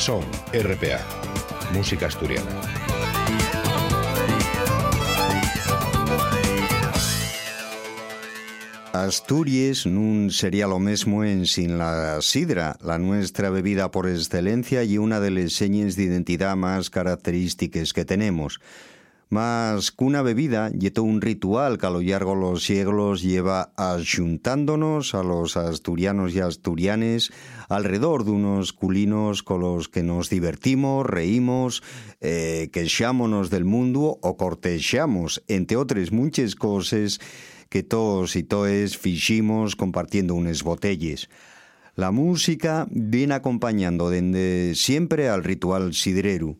Son, RPA, música asturiana. Asturias nun sería lo mismo en sin la sidra, la nuestra bebida por excelencia y una de las señas de identidad más características que tenemos. Que una bebida, y todo un ritual que a lo largo de los siglos lleva ayuntándonos a los asturianos y asturianes alrededor de unos culinos con los que nos divertimos, reímos, eh, del mundo o cortejamos, entre otras muchas cosas que todos y toes fiximos compartiendo unas botellas. La música viene acompañando desde siempre al ritual sidrero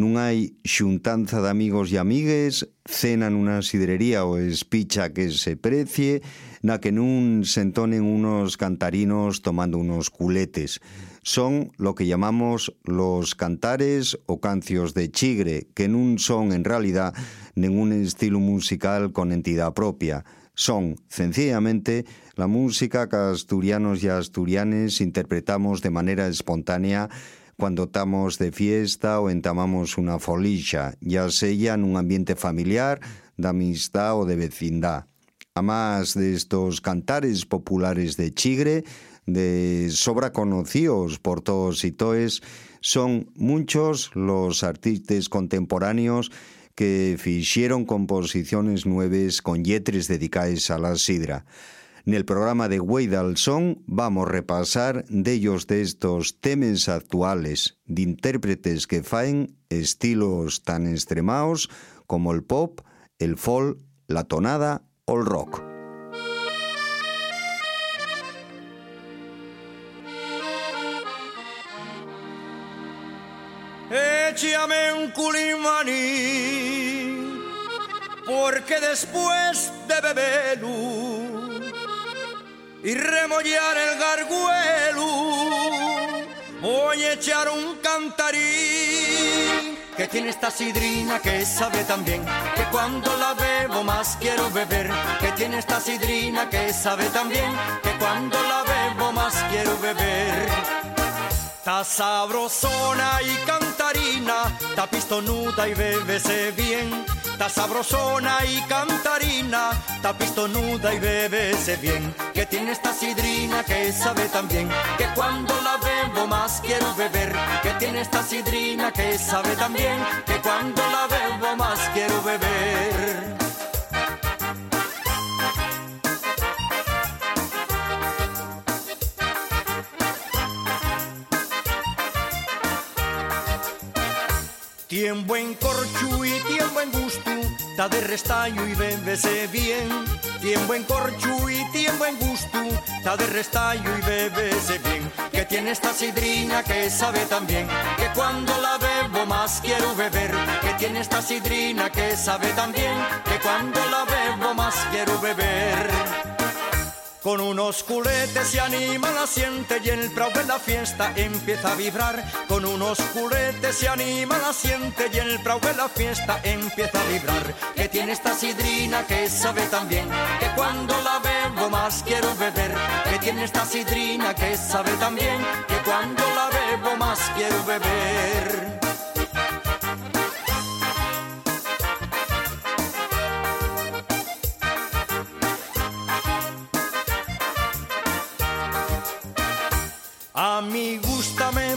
non hai xuntanza de amigos e amigues, cena nunha sidrería ou espicha que se precie, na que nun se entonen unos cantarinos tomando unos culetes. Son lo que llamamos los cantares o cancios de chigre, que non son en realidad ningún estilo musical con entidad propia. Son, sencillamente, la música que asturianos y asturianes interpretamos de manera espontánea cuando estamos de fiesta o entamamos una folilla, ya sea en un ambiente familiar, de amistad o de vecindad. Además de estos cantares populares de Chigre, de sobra conocidos por todos y toes, son muchos los artistas contemporáneos que hicieron composiciones nuevas con yetres dedicadas a la sidra. En el programa de Weidal Song vamos a repasar de ellos de estos temas actuales, de intérpretes que faen estilos tan extremados como el pop, el folk, la tonada o el rock. Échame un culimaní, porque después de beberlo y remollar el garguelo. Voy a echar un cantarín que tiene esta sidrina que sabe tan bien que cuando la bebo más quiero beber. Que tiene esta sidrina que sabe tan bien que cuando la bebo más quiero beber. Ta sabrosona y cantarina, ta pistonuda y bebese bien Ta sabrosona y cantarina, ta pistonuda y bebese bien. Que tiene esta sidrina que sabe tan bien, que cuando la bebo más quiero beber. Que tiene esta sidrina que sabe tan bien, que cuando la bebo más quiero beber. Tiene buen corchu y tiene buen gusto, ta de restaño y bébese bien. Tiene buen corchu y tiene buen gusto, ta de restaño y bébese bien. Que tiene esta sidrina que sabe tan bien, que cuando la bebo más quiero beber. Que tiene esta sidrina que sabe tan bien, que cuando la bebo más quiero beber. Con unos culetes se anima la siente y el prado de la fiesta empieza a vibrar. Con unos culetes se anima la siente y el prado de la fiesta empieza a vibrar. Que tiene esta sidrina que sabe tan bien que cuando la bebo más quiero beber. Que tiene esta sidrina que sabe tan bien que cuando la bebo más quiero beber.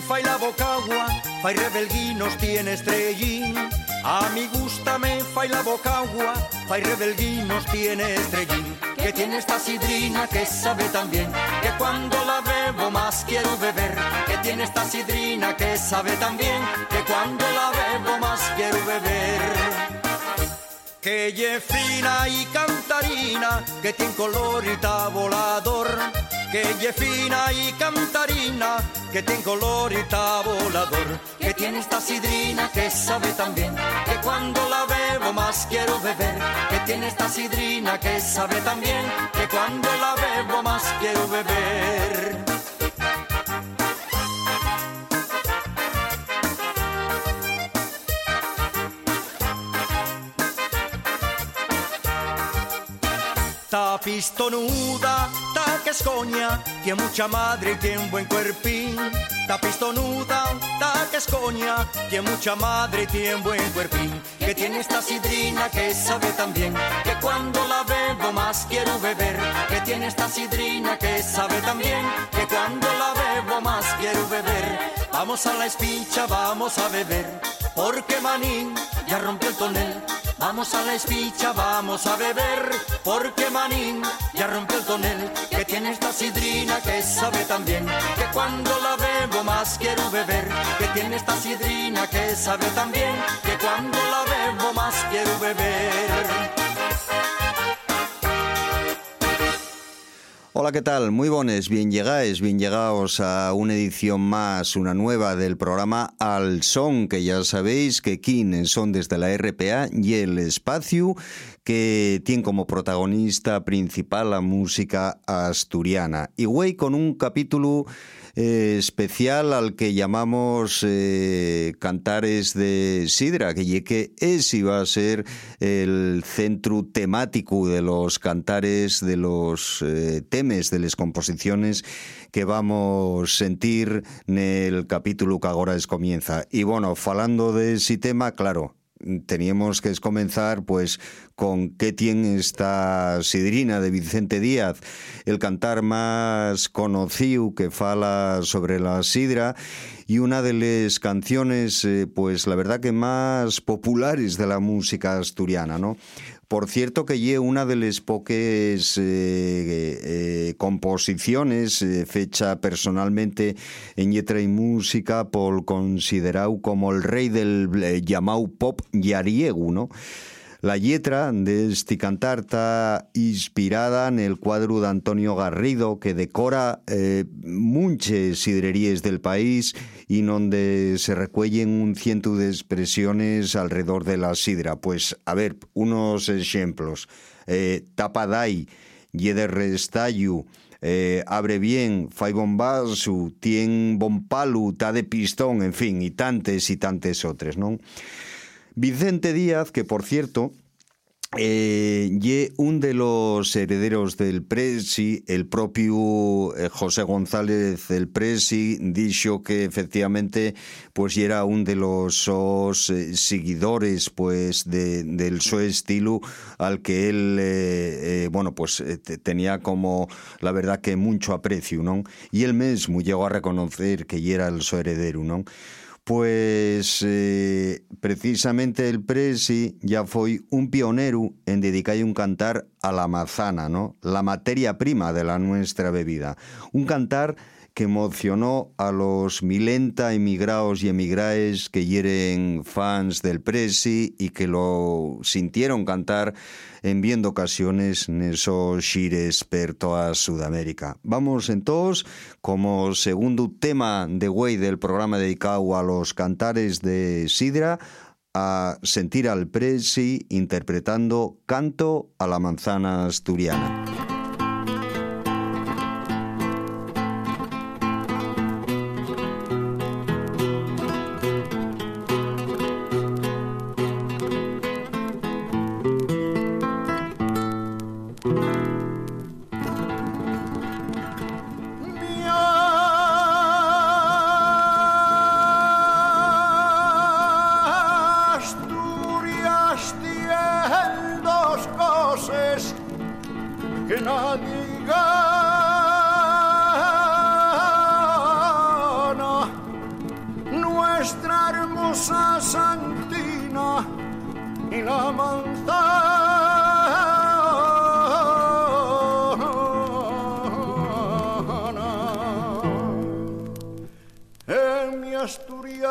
Fai la bocagua, fai rebelguinos tiene estrellín. A mi gusta me fai la bocagua, fai rebelguinos tiene estrellín. Que tiene esta sidrina que sabe tan bien, que cuando la bebo más quiero beber. Que tiene esta sidrina que sabe tan bien, que cuando la bebo más quiero beber que ye fina y cantarina, que tiene color y volador, que ye fina y cantarina, que tiene color y volador, que tiene esta sidrina que sabe tan bien, que cuando la bebo más quiero beber, que tiene esta sidrina que sabe tan bien, que cuando la bebo más quiero beber. Que es coña, tiene mucha madre y tiene un buen cuerpín. Ta pistonuda, ta que es coña, tiene mucha madre y tiene un buen cuerpín. Que tiene esta sidrina que sabe también, que cuando la bebo más quiero beber. Que tiene esta sidrina que sabe también, que cuando la bebo más quiero beber. Vamos a la espincha, vamos a beber, porque Manín ya rompió el tonel. Vamos a la espicha, vamos a beber, porque Manín ya rompió el tonel, que tiene esta sidrina que sabe también, que cuando la bebo más quiero beber, que tiene esta sidrina que sabe también, que cuando la bebo más quiero beber. Hola, ¿qué tal? Muy buenos, bien llegáis, bien llegados a una edición más, una nueva del programa Al Son, que ya sabéis que King son desde la RPA y el espacio que tiene como protagonista principal la música asturiana. Y güey, con un capítulo eh, especial al que llamamos eh, Cantares de Sidra, que, que es y va a ser el centro temático de los cantares, de los eh, temes, de las composiciones que vamos sentir en el capítulo que ahora es comienza. Y bueno, falando de ese tema, claro, teníamos que comenzar pues con qué tiene esta sidrina de Vicente Díaz, el cantar más conocido que fala sobre la sidra y una de las canciones eh, pues la verdad que más populares de la música asturiana, ¿no? Por cierto que lle una de las pocas eh, eh, composiciones fecha personalmente en letra y música por considerado como el rey del llamado pop yariegu, ¿no? La letra de cantar está inspirada en el cuadro de Antonio Garrido que decora eh, muchas sidrerías del país y donde se recuellen un ciento de expresiones alrededor de la sidra. Pues, a ver, unos ejemplos. Eh, tapadai, de restallo, eh, abre bien, fai bombazo, tien bompalu, ta de pistón, en fin, y tantes y tantes otras, ¿no? Vicente Díaz, que por cierto, eh, y un de los herederos del Presi, el propio eh, José González del Presi, dijo que efectivamente pues era un de los eh, seguidores pues de, del su estilo al que él bueno pues tenía como la verdad que mucho aprecio, ¿no? Y él mismo llegó a reconocer que era el su heredero, ¿no? Pues eh, precisamente el Presi ya fue un pionero en dedicar un cantar a la manzana, ¿no? La materia prima de la nuestra bebida. Un cantar que emocionó a los milenta emigrados y emigraes que hieren fans del Presi y que lo sintieron cantar en viendo ocasiones esos xires per toda Sudamérica. Vamos entonces, como segundo tema de güey del programa dedicado a los cantares de Sidra, a sentir al Presi interpretando Canto a la manzana asturiana.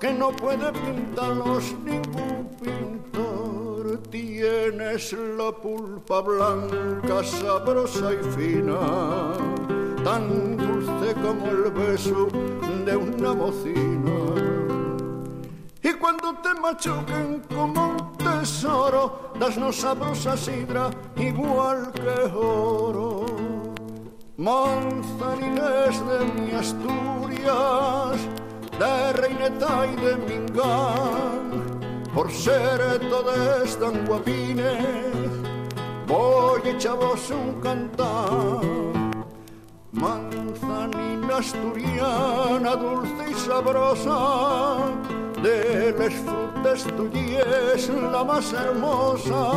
que no puede pintarlos ningún pintor tienes la pulpa blanca sabrosa y fina tan dulce como el beso de una mocina. Y cuando te machuquen como un tesoro, dasnos sabrosa sidra igual que oro. Manzanines de mi Asturias, de Reineta y de Mingán, por ser todos tan guapines, voy echavos un cantar. Manzanina asturiana, dulce y sabrosa, de las frutas tuyas la más hermosa.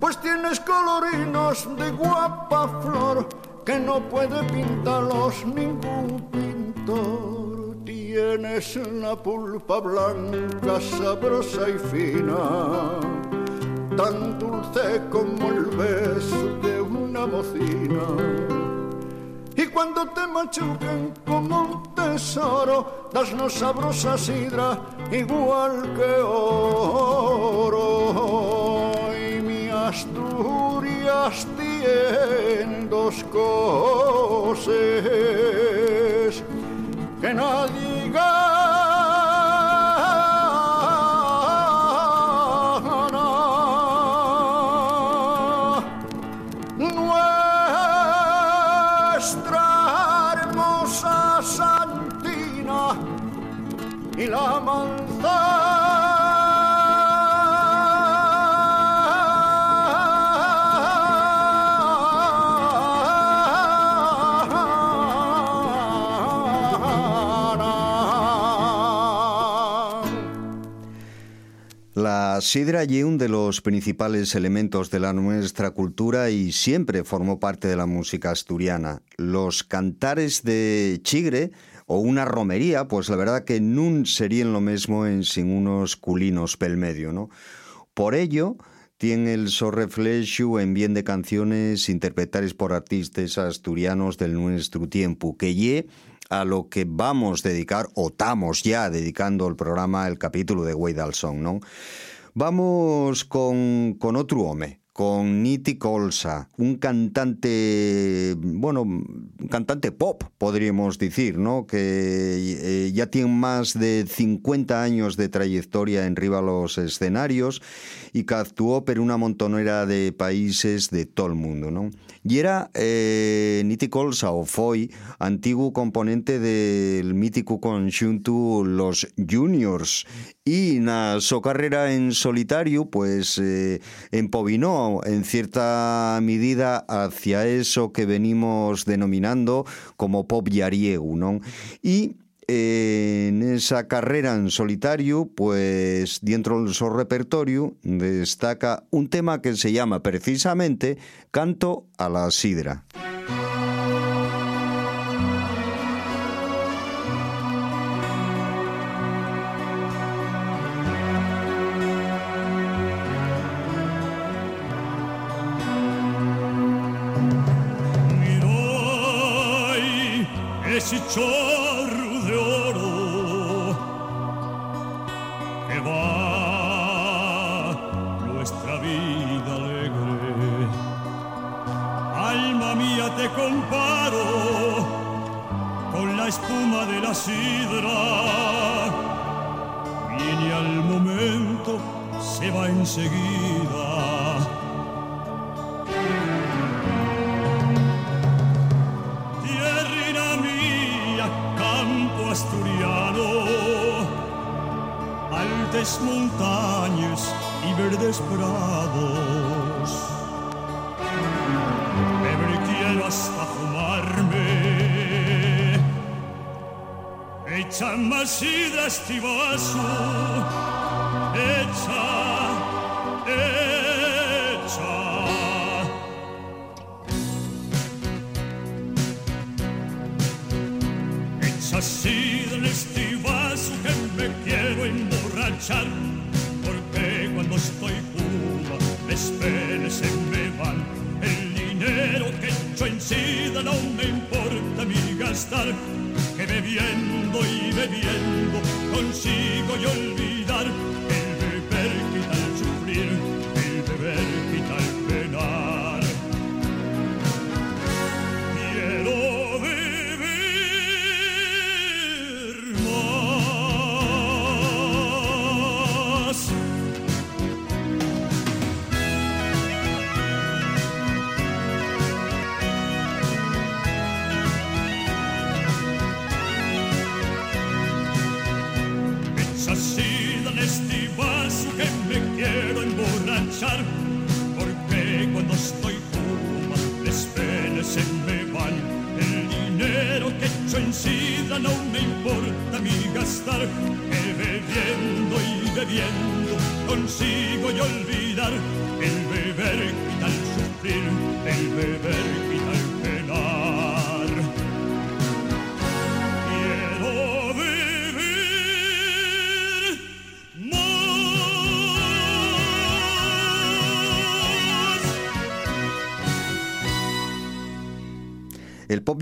Pues tienes colorinos de guapa flor que no puede pintarlos ningún pintor. Tienes la pulpa blanca, sabrosa y fina, tan dulce como el beso de una mocina y cuando te machuquen como un tesoro, dasnos sabrosa sidra igual que oro. Y mi Asturias tiene dos cosas que nadie go! La sidra y un de los principales elementos de la nuestra cultura y siempre formó parte de la música asturiana. Los cantares de chigre o una romería, pues la verdad que nun serían lo mismo sin unos culinos pel medio, ¿no? Por ello, tiene el so reflejo en bien de canciones interpretadas por artistas asturianos del nuestro tiempo, que ye a lo que vamos a dedicar, o estamos ya dedicando el programa, el capítulo de Song, ¿no? Vamos con, con otro hombre, con Niti Colsa, un cantante, bueno, cantante pop, podríamos decir, ¿no? Que eh, ya tiene más de 50 años de trayectoria en riba los escenarios y que actuó por una montonera de países de todo el mundo, ¿no? Y era eh, Niti Colsa, o foi, antiguo componente del mítico conjunto Los Juniors, y en su carrera en solitario, pues eh, empobinó en cierta medida hacia eso que venimos denominando como pop yariegu, ¿no? Y en esa carrera en solitario, pues dentro del su repertorio destaca un tema que se llama precisamente Canto a la Sidra. Consigo y olvidar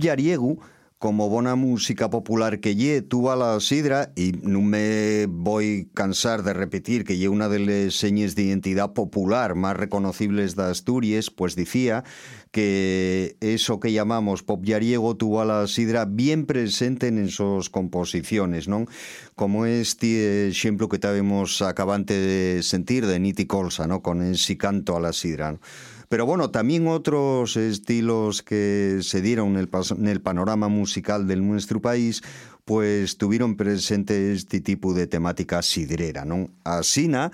Yariegu como bona música popular que lle, tuvo la sidra, y no me voy cansar de repetir que lle una de las señas de identidad popular más reconocibles de Asturias, pues decía que eso que llamamos pop yariego tuvo a la sidra bien presente en sus composiciones, ¿no? Como este ejemplo que estábamos acabante de sentir de Niti Colsa, ¿no? Con ese canto a la sidra, ¿no? Pero bueno, también otros estilos que se dieron en el, panorama musical de nuestro país pues tuvieron presente este tipo de temática sidrera, ¿no? Asina,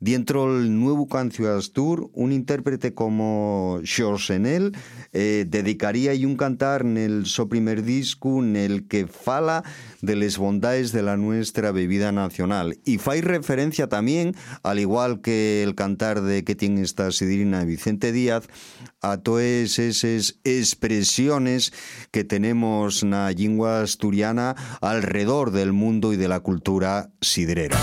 dentro del nuevo cancio Astur, un intérprete como Xorsenel eh, dedicaría un cantar en el su primer disco en el que fala de las bondades de la nuestra bebida nacional. Y fai referencia también, al igual que el cantar de que tiene esta sidrina Vicente Díaz, a todas esas expresiones que tenemos en la lengua asturiana alrededor del mundo y de la cultura sidrera.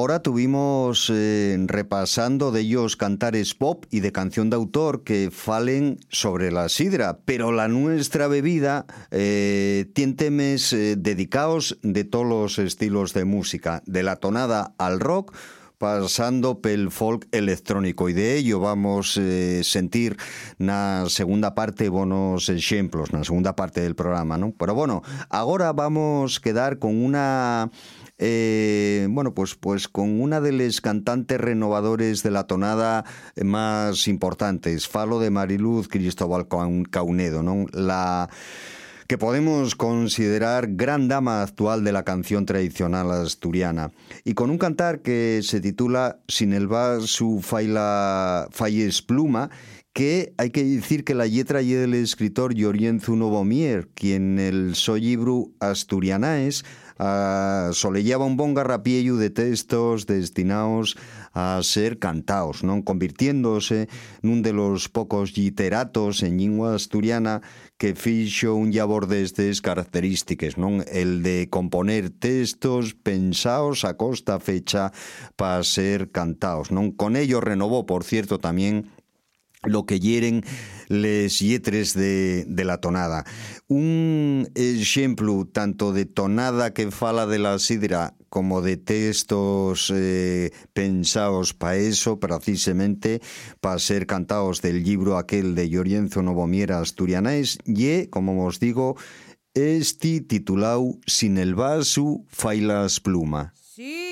Ahora tuvimos eh, repasando de ellos cantares pop y de canción de autor que falen sobre la sidra, pero la nuestra bebida eh, tiene temas eh, dedicados de todos los estilos de música, de la tonada al rock, pasando pel folk electrónico y de ello vamos a sentir na segunda parte buenos ejemplos, na segunda parte del programa, ¿no? Pero bueno, ahora vamos a quedar con una eh, bueno, pues, pues con una de las cantantes renovadores de la tonada más importantes, falo de Mariluz Cristóbal Caunedo, ¿no? La que podemos considerar gran dama actual de la canción tradicional asturiana, y con un cantar que se titula Sin el su faila falles pluma, que hay que decir que la letra y del escritor Llorienzo Novomier, quien el soy asturianaes uh, un bon garrapiello de textos destinados a ser cantaos, non convirtiéndose nun de los pocos literatos en lingua asturiana que fixo un labor destes características, non? El de componer textos pensaos a costa fecha para ser cantaos, non? Con ello renovó, por cierto, también lo que hieren les lletres de, de la tonada. Un ejemplo tanto de tonada que fala de la sidra como de textos eh, pensados para eso, precisamente para ser cantados del libro aquel de Llorienzo Novomiera Asturianés, y, como os digo, este titulado Sin el vaso, failas pluma. Sí.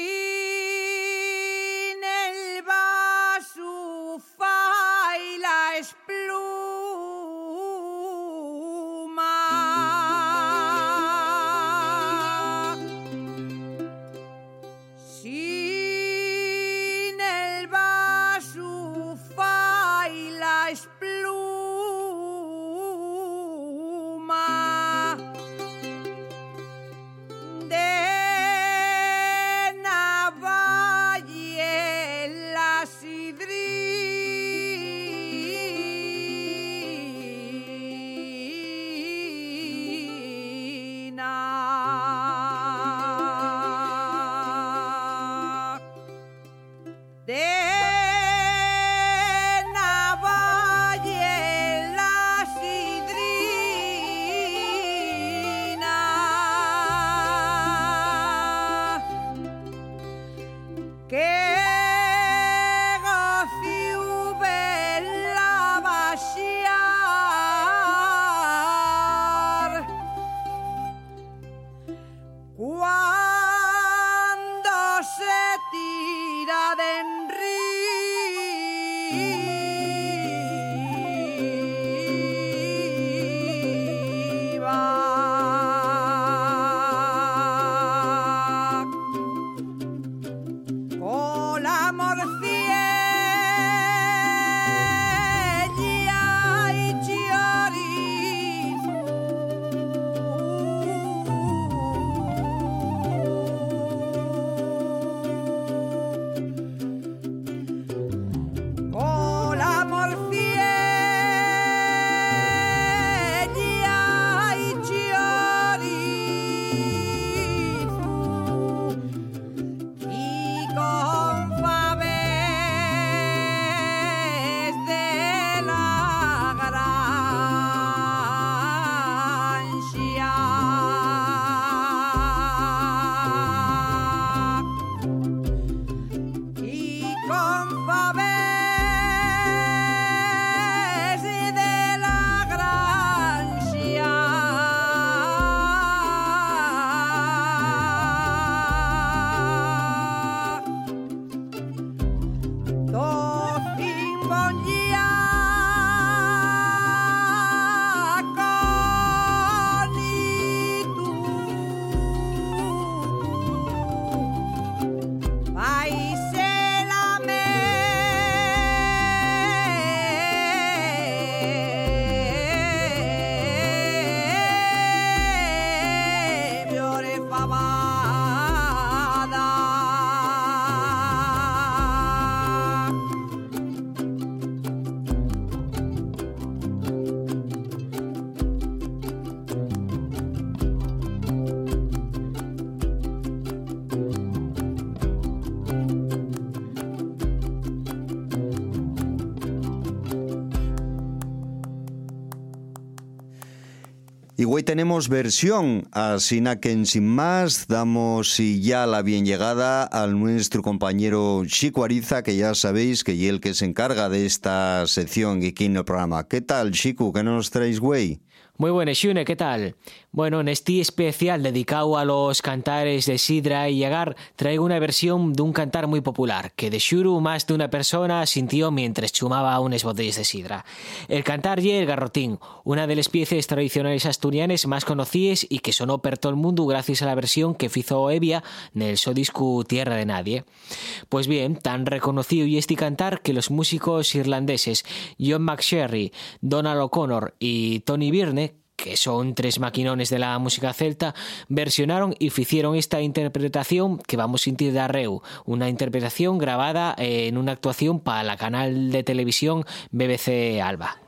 Hoy tenemos versión, así que sin más damos y ya la bien llegada al nuestro compañero Chico Ariza, que ya sabéis que es el que se encarga de esta sección aquí en el programa. ¿Qué tal, Chico? ¿Qué nos traes, güey? Muy buenas, Xune, ¿qué tal? Bueno, en este especial dedicado a los cantares de Sidra y Llegar, traigo una versión de un cantar muy popular, que de Shuru más de una persona sintió mientras chumaba unas botellas de Sidra. El cantar y el garrotín, una de las piezas tradicionales asturianas más conocidas y que sonó per todo el mundo gracias a la versión que hizo Evia en el disco Tierra de Nadie. Pues bien, tan reconocido y este cantar que los músicos irlandeses John McSherry, Donald O'Connor y Tony Byrne que son tres maquinones de la música celta, versionaron y hicieron esta interpretación que vamos a sentir de Arreu, una interpretación grabada en una actuación para la canal de televisión BBC Alba.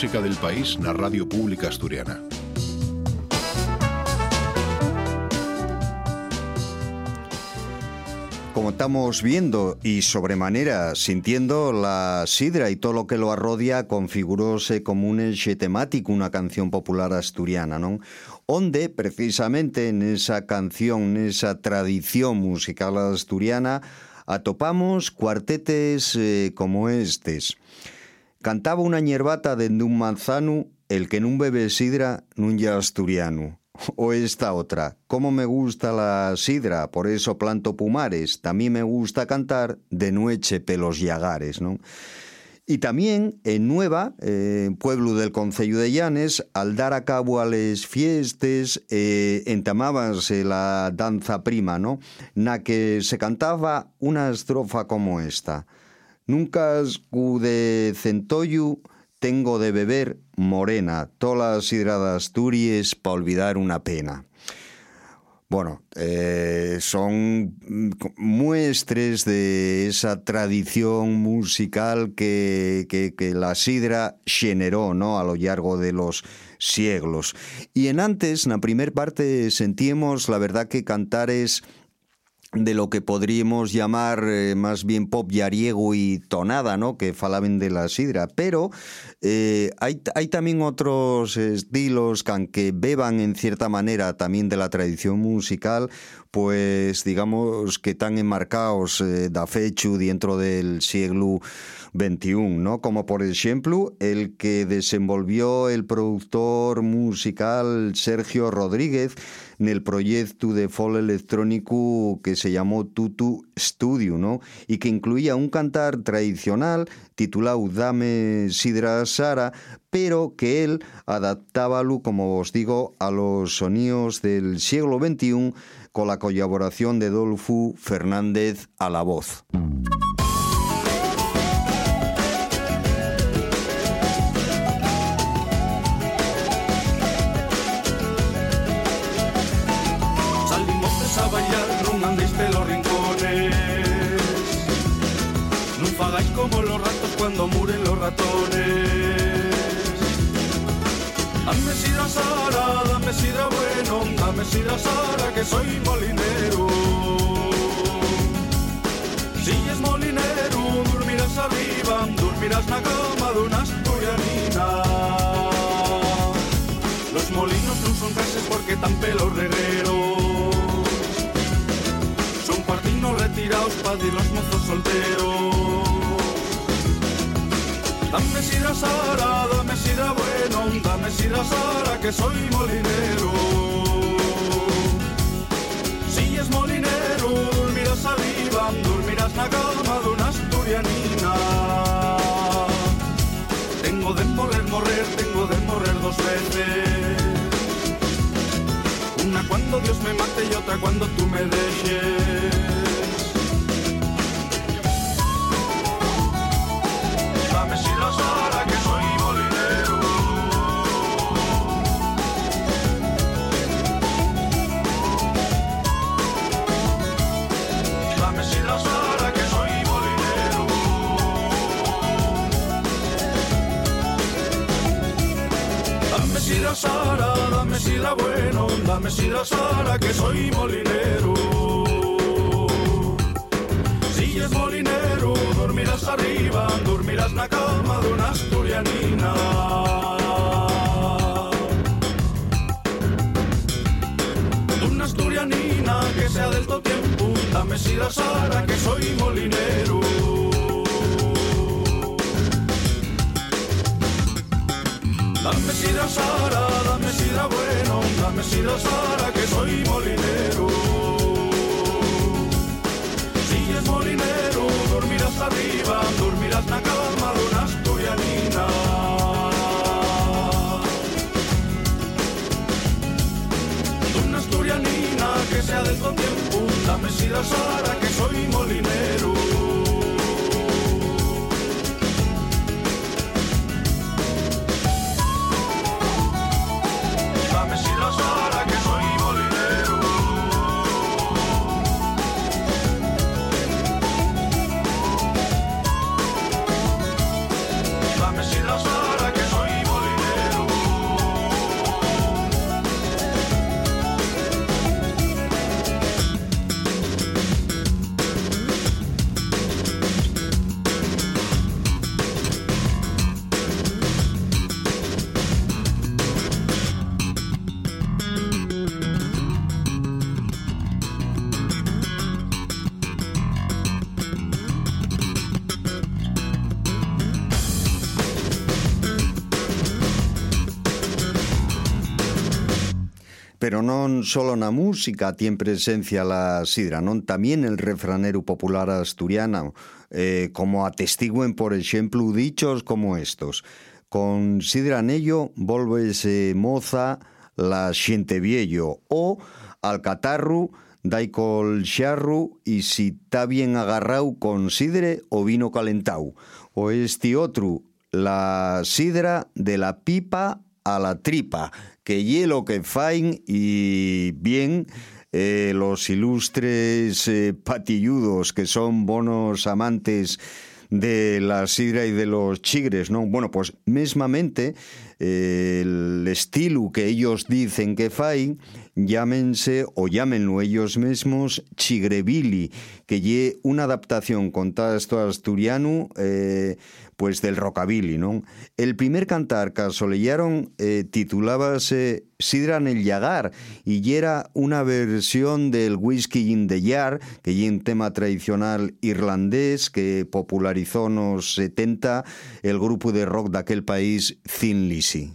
Música del país na Radio Pública Asturiana. Como estamos viendo y sobremanera sintiendo la sidra y todo lo que lo arrodia configuróse como un eje temático, una canción popular asturiana, ¿no? Onde, precisamente en esa canción, en esa tradición musical asturiana, atopamos cuartetes eh, como estes. Cantaba una ñerbata dende un manzano, el que nun bebe sidra nun ya asturiano. O esta otra, cómo me gusta la sidra, por eso planto pumares, también me gusta cantar de nueche pelos yagares, ¿no? Y también en Nueva, pueblo del Concello de Llanes, al dar a cabo a las fiestas, eh, entamábase la danza prima, ¿no? Na que se cantaba una estrofa como esta. Nunca de centollo tengo de beber morena, todas las sidra de Asturias para olvidar una pena. Bueno, eh, son muestres de esa tradición musical que, la sidra generó ¿no? a lo largo de los siglos. Y en antes, en la primera parte, sentíamos la verdad que cantar es de lo que podríamos llamar eh, más bien pop yariego y tonada, ¿no? Que falaban de la sidra. Pero eh, hay, hay, también otros estilos que aunque beban en cierta manera también de la tradición musical, pues digamos que están enmarcados eh, da fechu dentro del siglo XXI, ¿no? Como por ejemplo el que desenvolvió el productor musical Sergio Rodríguez en el proyecto de folk electrónico que se llamó Tutu Studio, ¿no? Y que incluía un cantar tradicional titulado Dame Sidra Sara, pero que él adaptábalo, como os digo, a los sonidos del siglo XXI con la colaboración de Dolfu Fernández a la voz. Sidra Sara que soy molinero. Si es molinero, dormirás arriba, dormirás la cama de una asturianina. Los molinos no son cases porque tan pelos regueros. Son partinos retirados para los mozos solteros. Dame sidra Sara, dame sidra bueno, dame sidra Sara, que soy molinero. La cama de una asturianina. Tengo de morrer, morrer, tengo de morrer dos veces. Una cuando Dios me mate y otra cuando tú me dejes. Sara, dame sidra bueno, dame sidra Sara, que soy molinero. Si es molinero, dormirás arriba, dormirás la cama de una asturianina. Una asturianina que sea del todo tiempo, dame sidra Sara, que soy molinero. Dame sidra Sara, dame sidra bueno, dame sidra Sara, que soy molinero. Si es molinero, dormirás arriba, dormirás la cama de una asturianina. Una asturianina que sea del tiempo, dame sidra Sara, que soy molinero. Pero non solo na música tiene presencia la sidra, non también el refranero popular asturiano, eh, como atestiguen, por ejemplo, dichos como estos. Con sidra volvese moza la xente viejo o al catarru dai col xarru y si está bien agarrado con sidre o vino calentau. O este otro, la sidra de la pipa a la tripa, que hielo que fain y bien eh, los ilustres eh, patilludos que son bonos amantes de la sidra y de los chigres, ¿no? Bueno, pues mesmamente eh, el estilo que ellos dicen que fai, llámense o llámenlo ellos mismos chigrebili, que lle una adaptación con esto asturiano eh, pues del rockabilly, ¿no? El primer cantar que solellaron eh, titulábase Sidra el Yagar y era una versión del Whisky in the Jar, que es un tema tradicional irlandés que popularizó en los 70 el grupo de rock de aquel país Thin Lizzy.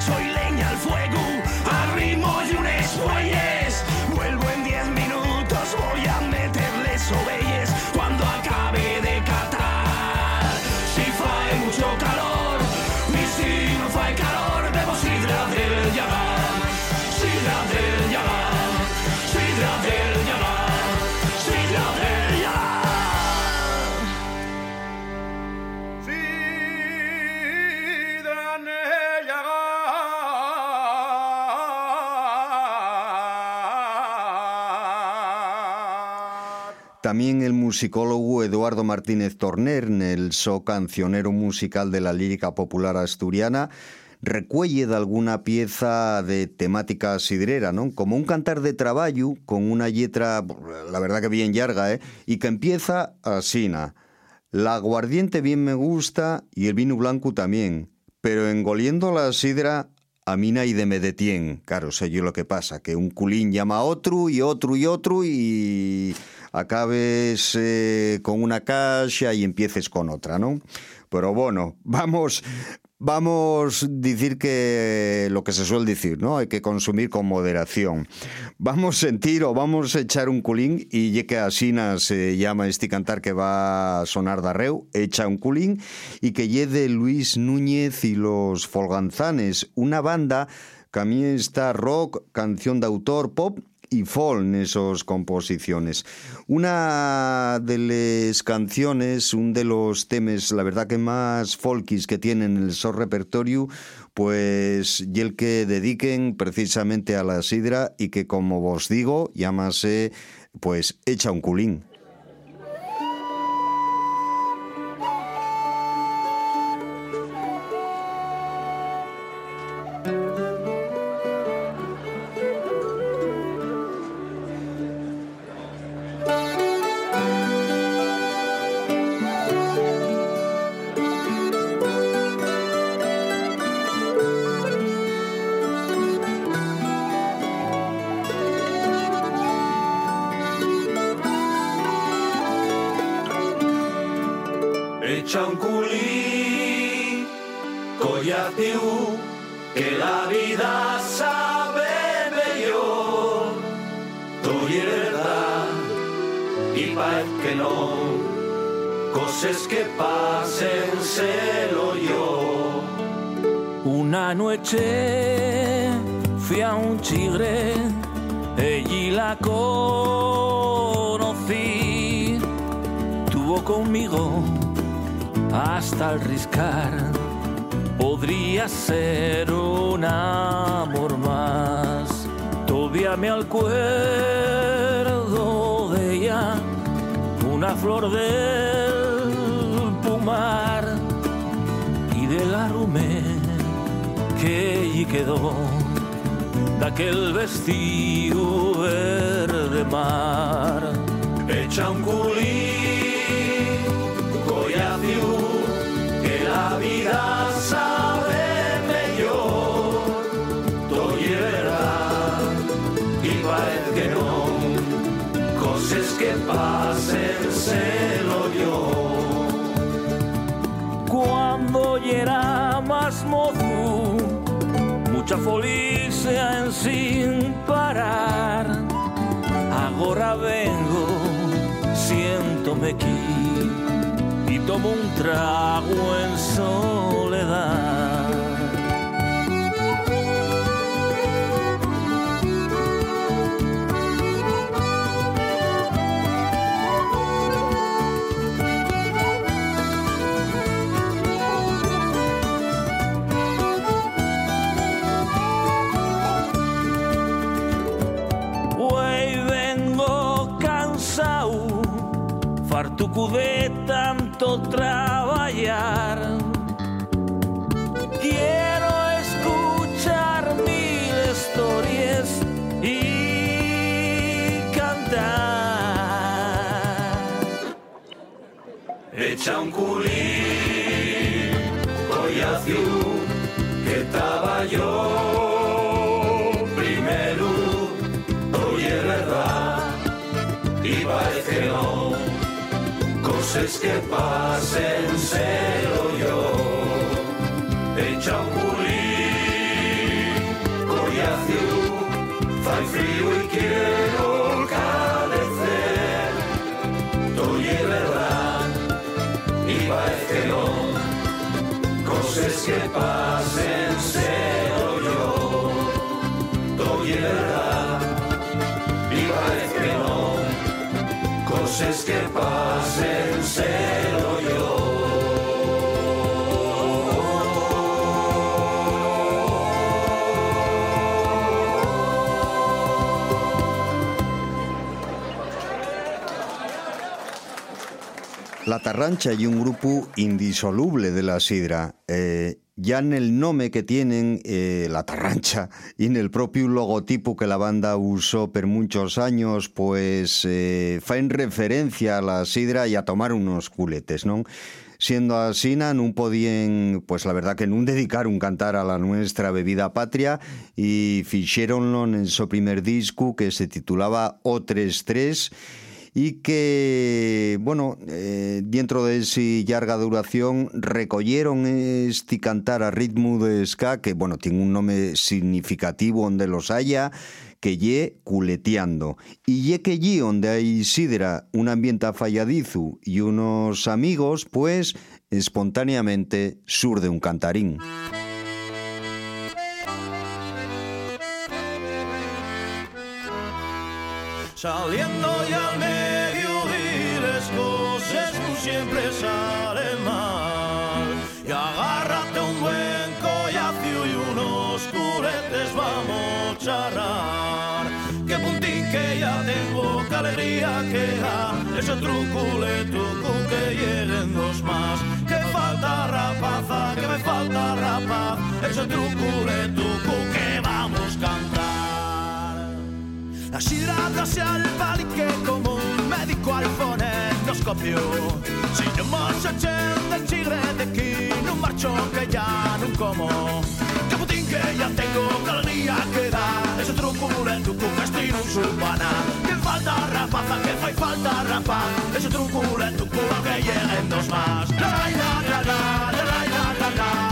choice. También el musicólogo Eduardo Martínez Torner, el so cancionero musical de la lírica popular asturiana, recuelle de alguna pieza de temática sidrera, ¿no? Como un cantar de trabajo con una letra, la verdad que bien larga, ¿eh? Y que empieza así, La aguardiente bien me gusta y el vino blanco también, pero engoliendo la sidra a mí nadie me detiene. Claro, sé yo lo que pasa, que un culín llama a otro y otro y otro y acabes eh, con una caja y empieces con otra, ¿no? Pero bueno, vamos, vamos a decir que lo que se suele decir, ¿no? Hay que consumir con moderación. Vamos a sentir o vamos a echar un culín y ya que así se llama este cantar que va a sonar de arreu, echa un culín y que lleve Luis Núñez y los Folganzanes, una banda que a mí está rock, canción de autor, pop y folk en esas composiciones. Una de las canciones, un de los temas, la verdad que más folkis que tienen en el so repertorio, pues y el que dediquen precisamente a la sidra y que como vos digo, llámase pues Echa un culín. Mucha felicidad en sin parar. Ahora vengo, siéntome aquí y tomo un trago en soledad. De tanto trabajar. Quiero escuchar mil historias y cantar. Echa un culín, voy a que estaba yo cosas que pasen, cero yo. Echa un culín, collacio, fai frío y quiero cadecer. Oye, verdad, y parece no, cosas que pasen, que pasen. La Tarrancha y un grupo indisoluble de la sidra. Eh, ya en el nombre que tienen eh, la Tarrancha y en el propio logotipo que la banda usó por muchos años, pues eh, en referencia a la sidra y a tomar unos culetes, ¿no? Siendo así, no podían, pues la verdad que no dedicar un cantar a la nuestra bebida patria y fixéronlo en su primer disco que se titulaba O33 y que, bueno, eh, dentro de esa larga duración recogieron este cantar a ritmo de ska, que, bueno, tiene un nombre significativo donde los haya, que ye culeteando. Y ye que allí donde hay sidra, un ambiente falladizo y unos amigos, pues espontáneamente surde un cantarín. Saliendo alegría que Eso Ese truculeto con que lleguen dos más. Que falta rapaza, que me falta rapaz. Ese truculeto con que vamos cantar. La se al palique como un médico al fonendoscopio Si no se del chigre de aquí, No marcho que ya no como din que ya tengo caldía que dar. Ese tronco mulento con destino urbana Que falta rapaza, que fai falta rapaz. Ese tronco mulento con que lleguen dos más. La la la la la la la la la.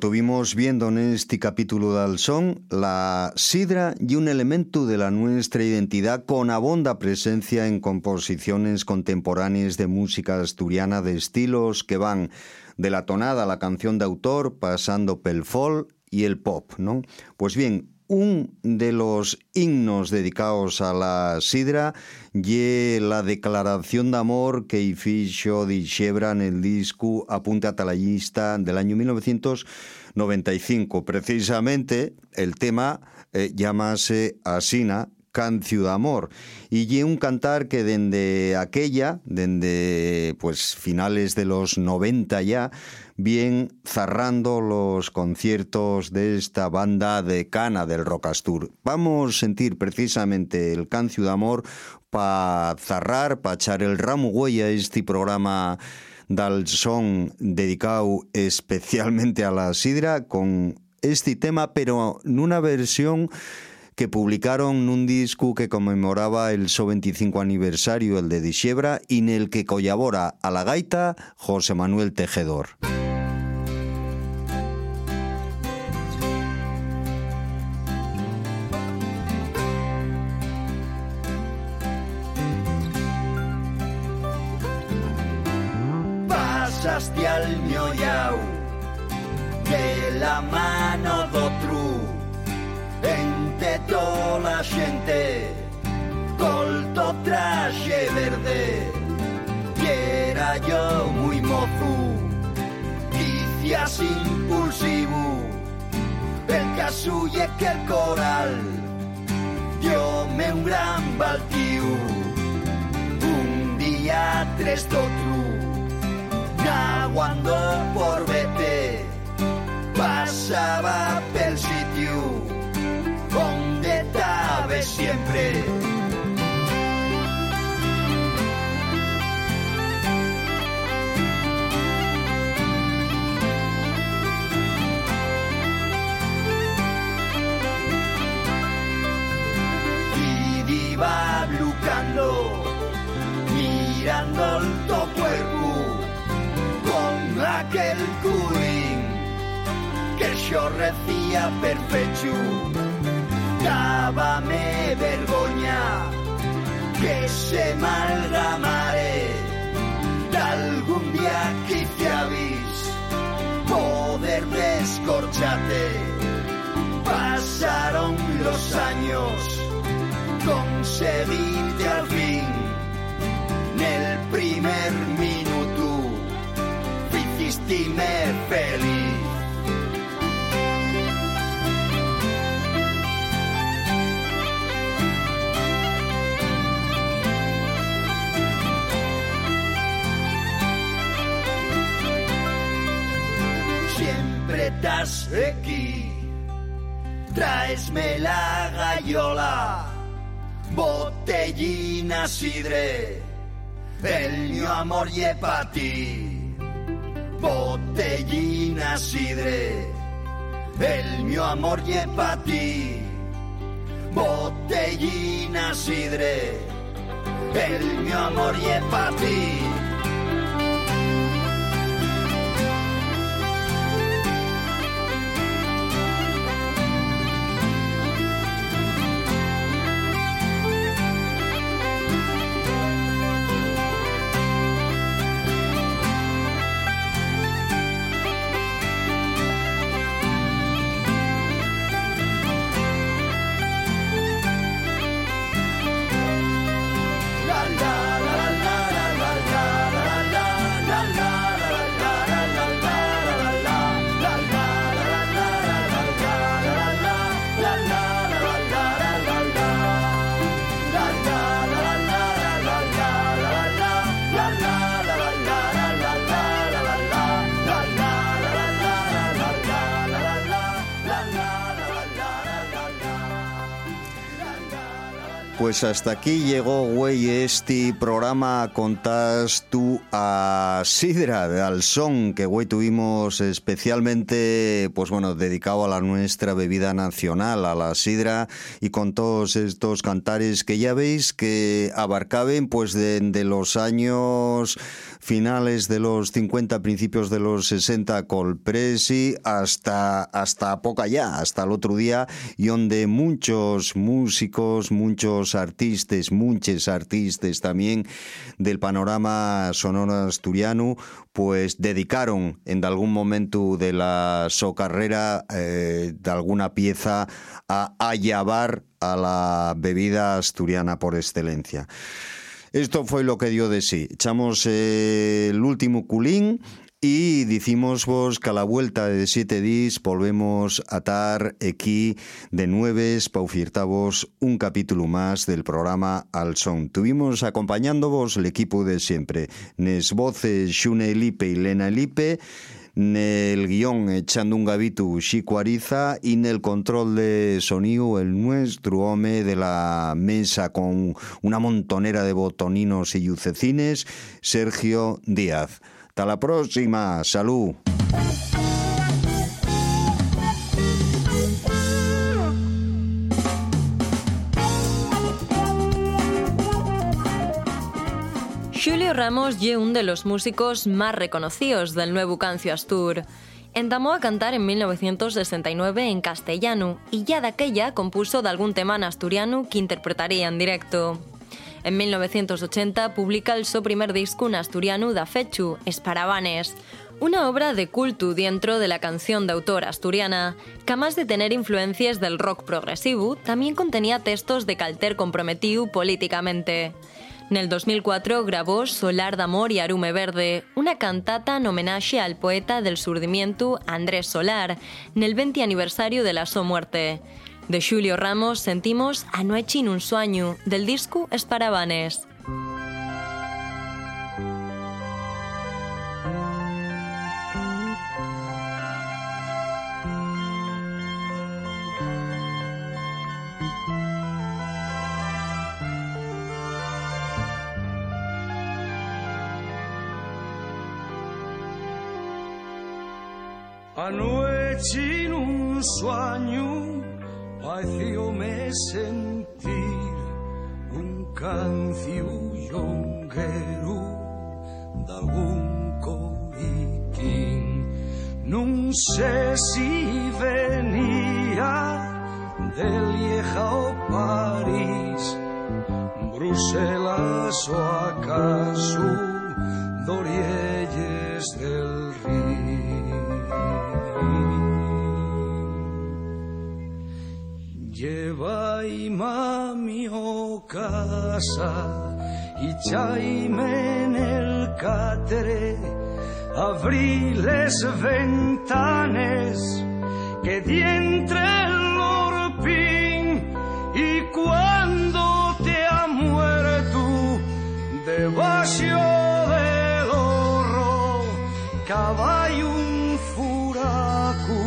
Tuvimos viendo en este capítulo del son, la sidra y un elemento de la nuestra identidad con abonda presencia en composiciones contemporáneas de música asturiana de estilos que van de la tonada a la canción de autor, pasando pel folk y el pop, ¿no? Pues bien, un de los himnos dedicados a la sidra y la declaración de amor que fixo dixebra en el disco Apunte a Talayista del año 1995. Precisamente el tema eh, Asina, Cancio de Amor. Y un cantar que desde aquella, desde pues finales de los 90 ya, bien cerrando los conciertos de esta banda de cana del Rocastur. Vamos a sentir precisamente el Cancio de Amor para cerrar, para echar el ramo huella a este programa del son dedicado especialmente a la sidra con este tema, pero en una versión que publicaron un disco que conmemoraba el so 25 aniversario, el de Dixebra, y en el que colabora a la gaita José Manuel Tejedor. Al miollao de la mano do tru entre toda la xente colto traxe verde y era yo muy mozu quicias impulsivo el casulle que el coral me un gran baltiu un día tres d'otru naguando por vete pasaba pel sitio donde estaba siempre que yo recía perfecto dábame vergoña que se malgamare. De algún día quise avis poder descorcharte. Pasaron los años conseguirte al fin. En el primer minuto hiciste feliz estás aquí. Traesme la gallola botellina sidre el mio amor ye pa ti botellina sidre el mio amor ye pa ti botellina sidre el mio amor ye pa ti Pues hasta aquí llegó, güey, este programa contás tú a Sidra, al son que, güey, tuvimos especialmente, pues bueno, dedicado a la nuestra bebida nacional, a la Sidra, y con todos estos cantares que ya veis que abarcaban, pues, de, de los años finales de los 50, principios de los 60, Colpresi, hasta, hasta poca ya, hasta el otro día, y donde muchos músicos, muchos artistas, muchos artistas también del panorama sonoro asturiano, pues dedicaron en algún momento de la su carrera eh, de alguna pieza a allabar a la bebida asturiana por excelencia. Esto fue lo que dio de sí. Echamos eh, el último culín y decimos vos que a la vuelta de siete días volvemos a estar aquí de nueves para ofertavos un capítulo más del programa Al Son. Tuvimos acompañándoos el equipo de siempre. Nes voces Elipe y Lena Elipe, el guion echando un gavito Chico Ariza y en el control de sonido el nuestro home de la mesa con una montonera de botoninos y yucecines, Sergio Díaz. Hasta la próxima, salud. Ramos y uno de los músicos más reconocidos del nuevo cancio astur. Entamó a cantar en 1969 en castellano y ya de aquella compuso de algún tema en asturiano que interpretaría en directo. En 1980 publica el seu primer disc un asturiano de Fechu, Esparabanes, una obra de culto dentro de la canción de autor asturiana, que además de tener influencias del rock progresivo, también contenía textos de calter comprometido políticamente. En el 2004 grabó Solar d'Amor y Arume Verde, una cantata en homenaje al poeta del surdimiento Andrés Solar, en el 20 aniversario de la su muerte. De Julio Ramos sentimos Anoche en un sueño, del disco Esparabanes. Anoche en un sueño parecióme sentir un cancionero de algún coriquín. No sé si venía de Lieja o París, Bruselas o acaso Dorielles del Lleva mami o casa y chaime en el catre, abriles ventanes que entre el orpín y cuando te ha muerto debajo del horro caballo un furaco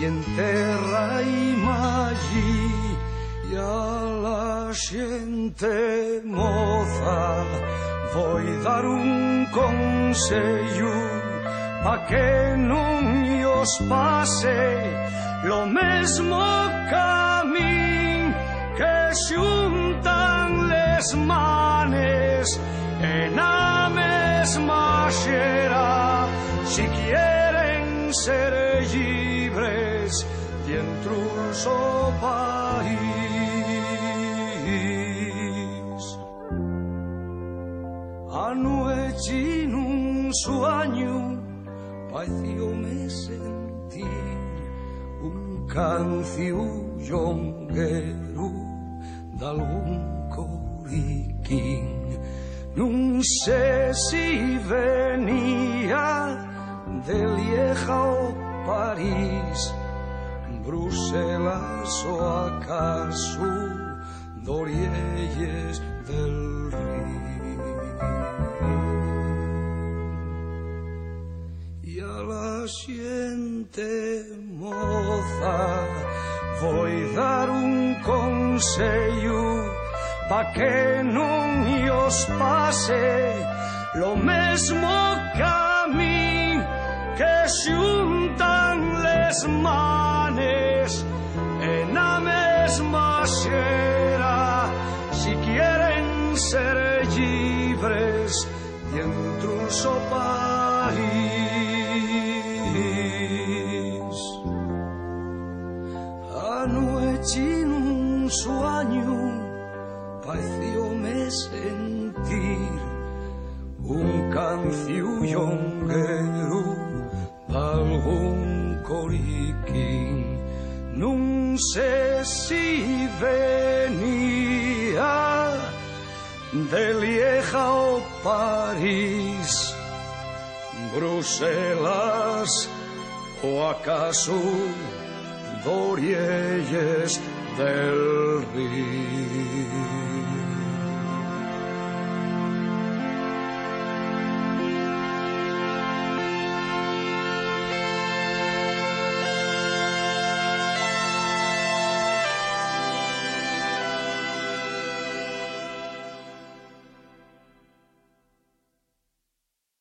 y enterra y y a la gente moza voy dar un consejo pa que no os pase lo mismo camín que juntan les manes en la mesma xera si quieren ser libres dentro su país. Anoche en un sueño parecióme sentir un cancionero de algún coriquín. No sé si venía de Lieja o París, Bruselas o acaso Dorielles del Río. Y a la xente moza Voi dar un consello Pa que non os pase Lo mesmo que a mí Que xuntan les manes En a mesma xente su país. Anoche en un sueño parecióme sentir un cancionero de algún coriquín. No sé si venía de Lieja o París, Bruselas o acaso Dorielles del Río.